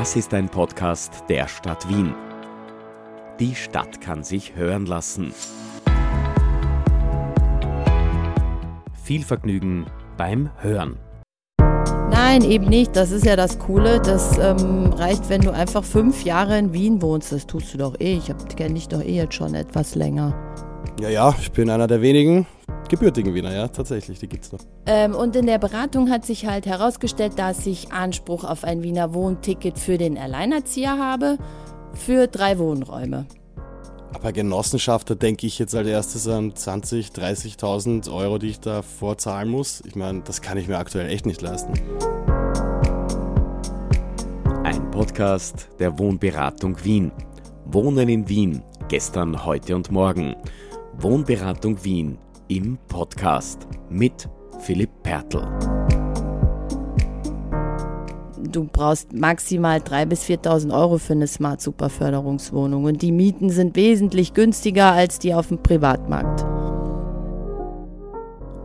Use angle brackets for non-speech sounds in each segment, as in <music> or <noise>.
Das ist ein Podcast der Stadt Wien. Die Stadt kann sich hören lassen. Viel Vergnügen beim Hören. Nein, eben nicht. Das ist ja das Coole. Das ähm, reicht, wenn du einfach fünf Jahre in Wien wohnst. Das tust du doch eh. Ich kenne dich doch eh jetzt schon etwas länger. Ja, ja, ich bin einer der wenigen gebürtigen Wiener, ja, tatsächlich, die gibt es noch. Ähm, und in der Beratung hat sich halt herausgestellt, dass ich Anspruch auf ein Wiener Wohnticket für den Alleinerzieher habe, für drei Wohnräume. Aber Genossenschaft, da denke ich jetzt als erstes an 20.000, 30.000 Euro, die ich da vorzahlen muss. Ich meine, das kann ich mir aktuell echt nicht leisten. Ein Podcast der Wohnberatung Wien. Wohnen in Wien, gestern, heute und morgen. Wohnberatung Wien im Podcast mit Philipp Pertl. Du brauchst maximal 3.000 bis 4.000 Euro für eine Smart Super Förderungswohnung und die Mieten sind wesentlich günstiger als die auf dem Privatmarkt.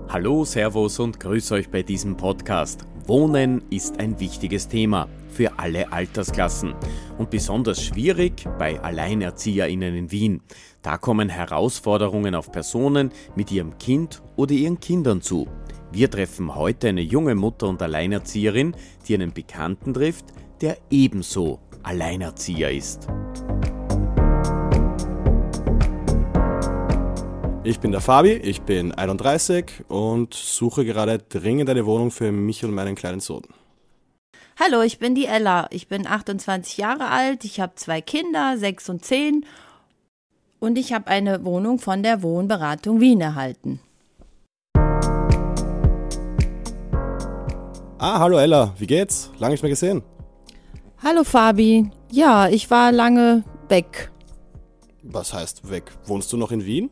Hallo, Servus und grüß euch bei diesem Podcast. Wohnen ist ein wichtiges Thema für alle Altersklassen und besonders schwierig bei Alleinerzieherinnen in Wien. Da kommen Herausforderungen auf Personen mit ihrem Kind oder ihren Kindern zu. Wir treffen heute eine junge Mutter und Alleinerzieherin, die einen Bekannten trifft, der ebenso Alleinerzieher ist. Ich bin der Fabi, ich bin 31 und suche gerade dringend eine Wohnung für mich und meinen kleinen Sohn. Hallo, ich bin die Ella. Ich bin 28 Jahre alt, ich habe zwei Kinder, sechs und zehn und ich habe eine Wohnung von der Wohnberatung Wien erhalten. Ah, hallo Ella, wie geht's? Lange nicht mehr gesehen. Hallo Fabi. Ja, ich war lange weg. Was heißt weg? Wohnst du noch in Wien?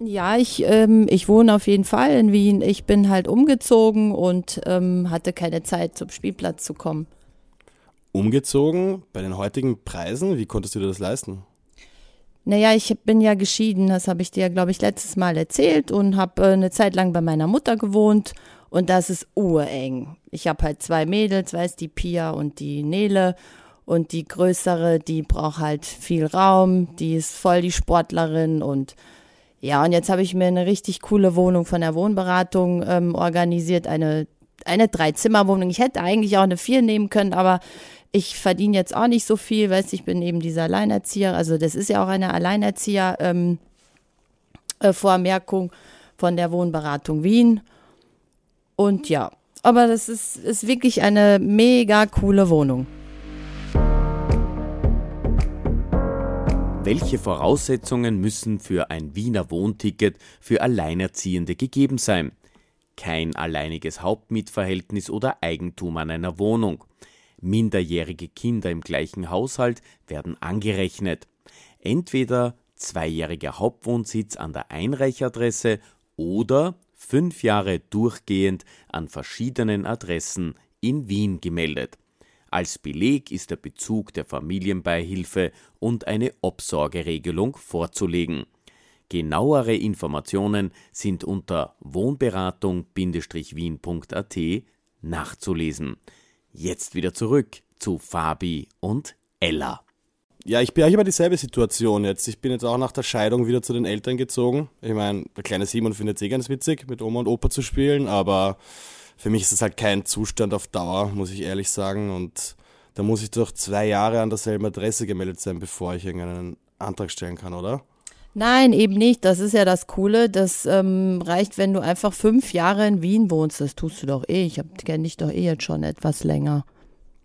Ja, ich, ähm, ich wohne auf jeden Fall in Wien. Ich bin halt umgezogen und ähm, hatte keine Zeit, zum Spielplatz zu kommen. Umgezogen? Bei den heutigen Preisen? Wie konntest du dir das leisten? Naja, ich bin ja geschieden, das habe ich dir, glaube ich, letztes Mal erzählt und habe äh, eine Zeit lang bei meiner Mutter gewohnt und das ist ureng. Ich habe halt zwei Mädels, weiß die Pia und die Nele und die größere, die braucht halt viel Raum, die ist voll die Sportlerin und ja, und jetzt habe ich mir eine richtig coole Wohnung von der Wohnberatung ähm, organisiert, eine eine Dreizimmerwohnung. Ich hätte eigentlich auch eine vier nehmen können, aber ich verdiene jetzt auch nicht so viel, weißt ich bin eben dieser Alleinerzieher, also das ist ja auch eine Alleinerzieher ähm, äh, Vormerkung von der Wohnberatung Wien. Und ja, aber das ist, ist wirklich eine mega coole Wohnung. Welche Voraussetzungen müssen für ein Wiener Wohnticket für Alleinerziehende gegeben sein? Kein alleiniges Hauptmietverhältnis oder Eigentum an einer Wohnung. Minderjährige Kinder im gleichen Haushalt werden angerechnet. Entweder zweijähriger Hauptwohnsitz an der Einreichadresse oder fünf Jahre durchgehend an verschiedenen Adressen in Wien gemeldet. Als Beleg ist der Bezug der Familienbeihilfe und eine Obsorgeregelung vorzulegen. Genauere Informationen sind unter wohnberatung-wien.at nachzulesen. Jetzt wieder zurück zu Fabi und Ella. Ja, ich bin eigentlich immer dieselbe Situation jetzt. Ich bin jetzt auch nach der Scheidung wieder zu den Eltern gezogen. Ich meine, der kleine Simon findet es eh ganz witzig, mit Oma und Opa zu spielen, aber für mich ist es halt kein Zustand auf Dauer, muss ich ehrlich sagen. Und da muss ich doch zwei Jahre an derselben Adresse gemeldet sein, bevor ich irgendeinen Antrag stellen kann, oder? Nein, eben nicht. Das ist ja das Coole. Das ähm, reicht, wenn du einfach fünf Jahre in Wien wohnst. Das tust du doch eh. Ich kenne dich doch eh jetzt schon etwas länger.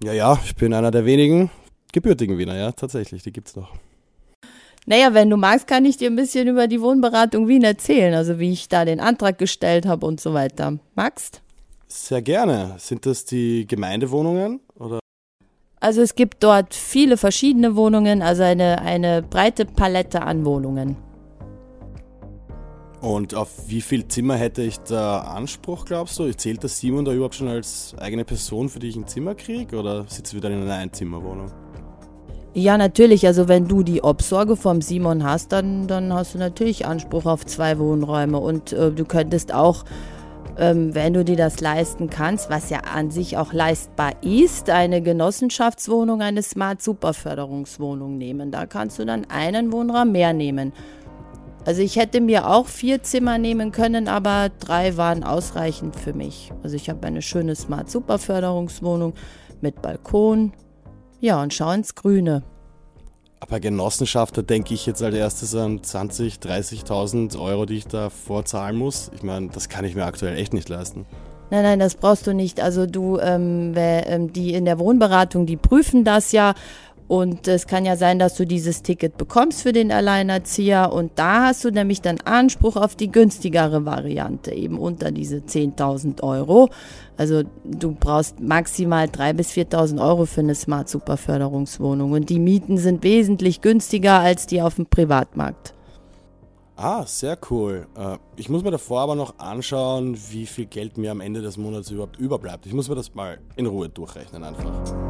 Ja, ja, ich bin einer der wenigen gebürtigen Wiener, ja, tatsächlich. Die gibt's noch. Naja, wenn du magst, kann ich dir ein bisschen über die Wohnberatung Wien erzählen. Also wie ich da den Antrag gestellt habe und so weiter. Magst? Sehr gerne. Sind das die Gemeindewohnungen oder? Also es gibt dort viele verschiedene Wohnungen, also eine, eine breite Palette an Wohnungen. Und auf wie viel Zimmer hätte ich da Anspruch, glaubst du? Zählt das Simon da überhaupt schon als eigene Person, für die ich ein Zimmer kriege? Oder sitzt dann in einer Einzimmerwohnung? Ja, natürlich. Also wenn du die Obsorge vom Simon hast, dann, dann hast du natürlich Anspruch auf zwei Wohnräume. Und äh, du könntest auch ähm, wenn du dir das leisten kannst, was ja an sich auch leistbar ist, eine Genossenschaftswohnung, eine Smart Super Förderungswohnung nehmen. Da kannst du dann einen Wohnraum mehr nehmen. Also ich hätte mir auch vier Zimmer nehmen können, aber drei waren ausreichend für mich. Also ich habe eine schöne Smart Super Förderungswohnung mit Balkon. Ja, und schau ins Grüne. Aber Genossenschaft, da denke ich jetzt als erstes an 20, 30.000 Euro, die ich da vorzahlen muss. Ich meine, das kann ich mir aktuell echt nicht leisten. Nein, nein, das brauchst du nicht. Also du, ähm, ähm, die in der Wohnberatung, die prüfen das ja und es kann ja sein, dass du dieses Ticket bekommst für den Alleinerzieher und da hast du nämlich dann Anspruch auf die günstigere Variante, eben unter diese 10.000 Euro. Also du brauchst maximal 3.000 bis 4.000 Euro für eine Smart Super Förderungswohnung und die Mieten sind wesentlich günstiger als die auf dem Privatmarkt. Ah, sehr cool. Äh, ich muss mir davor aber noch anschauen, wie viel Geld mir am Ende des Monats überhaupt überbleibt. Ich muss mir das mal in Ruhe durchrechnen einfach.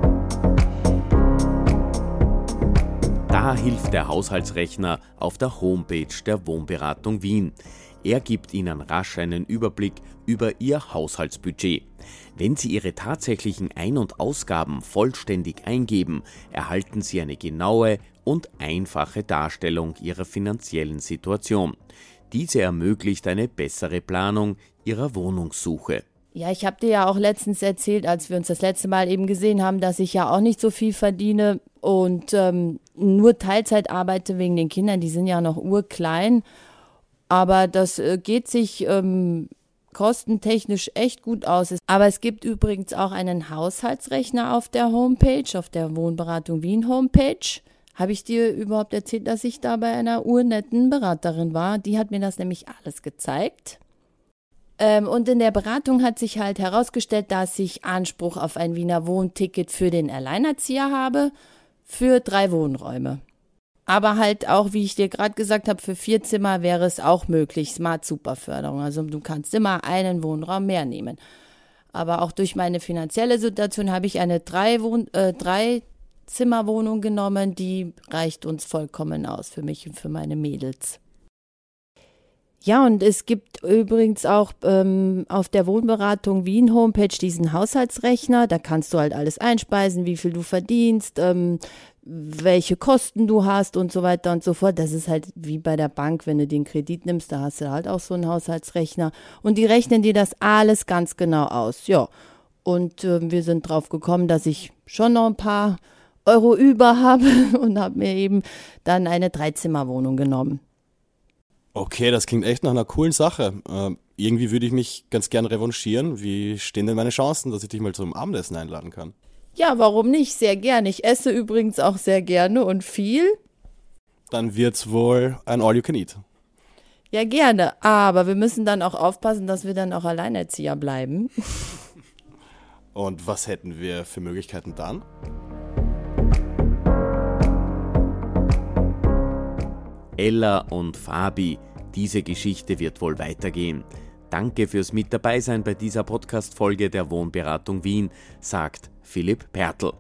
Da hilft der Haushaltsrechner auf der Homepage der Wohnberatung Wien. Er gibt Ihnen rasch einen Überblick über Ihr Haushaltsbudget. Wenn Sie Ihre tatsächlichen Ein- und Ausgaben vollständig eingeben, erhalten Sie eine genaue und einfache Darstellung Ihrer finanziellen Situation. Diese ermöglicht eine bessere Planung Ihrer Wohnungssuche. Ja, ich habe dir ja auch letztens erzählt, als wir uns das letzte Mal eben gesehen haben, dass ich ja auch nicht so viel verdiene und ähm, nur Teilzeit arbeite wegen den Kindern. Die sind ja noch urklein. Aber das äh, geht sich ähm, kostentechnisch echt gut aus. Aber es gibt übrigens auch einen Haushaltsrechner auf der Homepage, auf der Wohnberatung Wien Homepage. Habe ich dir überhaupt erzählt, dass ich da bei einer urnetten Beraterin war? Die hat mir das nämlich alles gezeigt. Ähm, und in der Beratung hat sich halt herausgestellt, dass ich Anspruch auf ein Wiener Wohnticket für den Alleinerzieher habe, für drei Wohnräume. Aber halt auch, wie ich dir gerade gesagt habe, für vier Zimmer wäre es auch möglich, Smart Super Förderung. Also du kannst immer einen Wohnraum mehr nehmen. Aber auch durch meine finanzielle Situation habe ich eine drei, Wohn äh, drei Zimmerwohnung genommen, die reicht uns vollkommen aus für mich und für meine Mädels. Ja, und es gibt übrigens auch ähm, auf der Wohnberatung Wien Homepage diesen Haushaltsrechner. Da kannst du halt alles einspeisen, wie viel du verdienst, ähm, welche Kosten du hast und so weiter und so fort. Das ist halt wie bei der Bank, wenn du den Kredit nimmst, da hast du halt auch so einen Haushaltsrechner. Und die rechnen dir das alles ganz genau aus. Ja, und äh, wir sind drauf gekommen, dass ich schon noch ein paar Euro über <laughs> habe und habe mir eben dann eine Dreizimmerwohnung genommen. Okay, das klingt echt nach einer coolen Sache. Äh, irgendwie würde ich mich ganz gern revanchieren. Wie stehen denn meine Chancen, dass ich dich mal zum Abendessen einladen kann? Ja, warum nicht? Sehr gerne. Ich esse übrigens auch sehr gerne und viel. Dann wird's wohl ein All You Can Eat. Ja, gerne. Aber wir müssen dann auch aufpassen, dass wir dann auch Alleinerzieher bleiben. Und was hätten wir für Möglichkeiten dann? Ella und Fabi. Diese Geschichte wird wohl weitergehen. Danke fürs Mit dabei sein bei dieser Podcast-Folge der Wohnberatung Wien, sagt Philipp Pertl.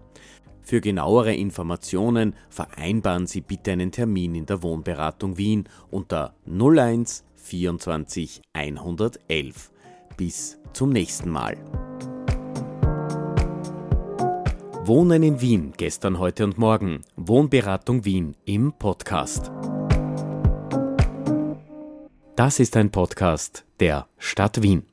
Für genauere Informationen vereinbaren Sie bitte einen Termin in der Wohnberatung Wien unter 01 24 111. Bis zum nächsten Mal. Wohnen in Wien, gestern, heute und morgen. Wohnberatung Wien im Podcast. Das ist ein Podcast der Stadt Wien.